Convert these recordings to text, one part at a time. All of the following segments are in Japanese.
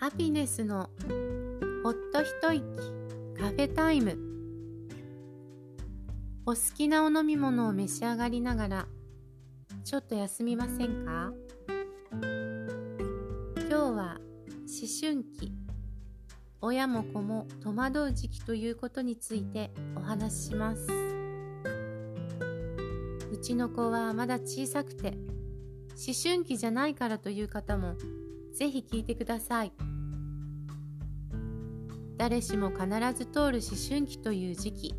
ハピネスのほっと一息カフェタイム。お好きなお飲み物を召し上がりながらちょっと休みませんか？今日は思春期。親も子も戸惑う時期ということについてお話しします。うちの子はまだ小さくて思春期じゃないからという方もぜひ聞いてください。誰しも必ず通る思春期という時期。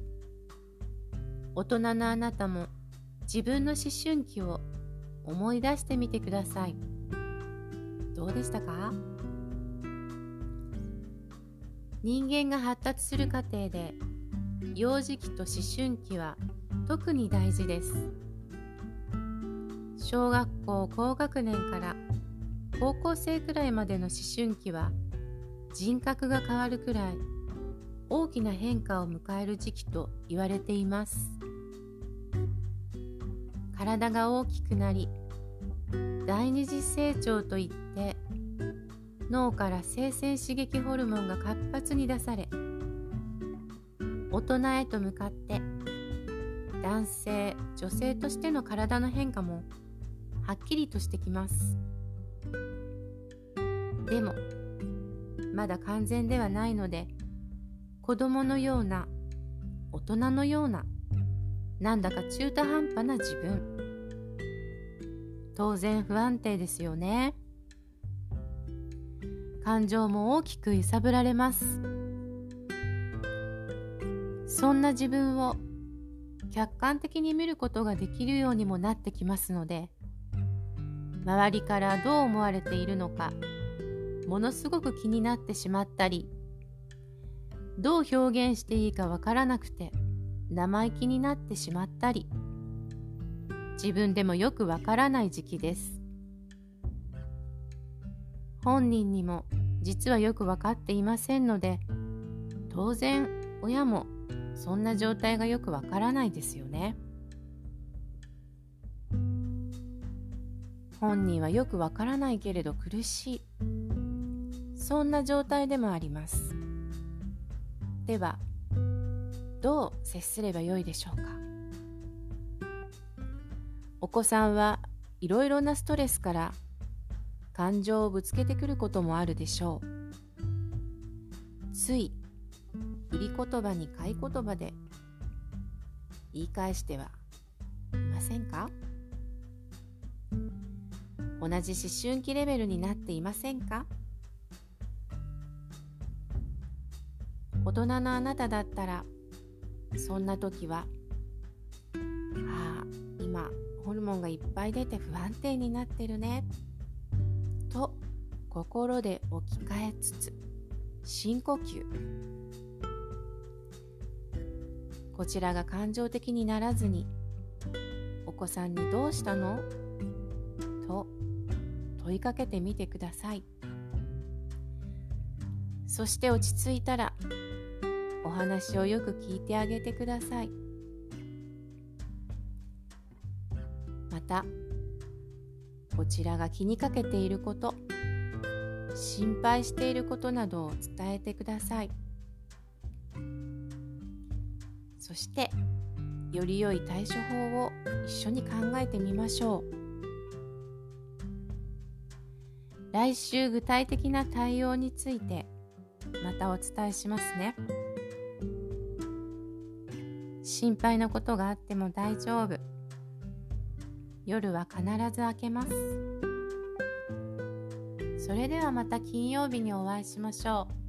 大人のあなたも自分の思春期を思い出してみてください。どうでしたか？人間が発達する過程で幼児期と思春期は特に大事です。小学校高学年から高校生くらいまでの思春期は人格が変わるくらい大きな変化を迎える時期と言われています。体が大きくなり第二次成長といって脳から生鮮刺激ホルモンが活発に出され大人へと向かって男性女性としての体の変化もはっきりとしてきます。でもまだ完全ではないので子供のような大人のようななんだか中途半端な自分。当然不安定ですよね。感情も大きく揺さぶられます。そんな自分を客観的に見ることができるようにもなってきますので周りからどう思われているのかものすごく気になってしまったりどう表現していいかわからなくて生意気になってしまったり自分でもよくわからない時期です。本人にも実はよく分かっていませんので当然親もそんな状態がよくわからないですよね。本人はよくわからないけれど苦しい。そんな状態でもあります。ではどう接すればよいでしょうか？お子さんはいろいろなストレスから感情をぶつけてくることもあるでしょう。つい売り言葉に買い言葉で言い返してはいませんか？同じ思春期レベルになっていませんか？大人のあなただったらそんな時はああ今ホルモンがいっぱい出て不安定になってるねと心で置き換えつつ深呼吸。こちらが感情的にならずにお子さんにどうしたの？と問いかけてみてください。そして落ち着いたらお話をよく聞いてあげてください。またこちらが気にかけていること心配していることなどを伝えてください。そしてより良い対処法を一緒に考えてみましょう。来週具体的な対応についてまたお伝えしますね。心配なことがあっても大丈夫。夜は必ず明けます。それではまた金曜日にお会いしましょう。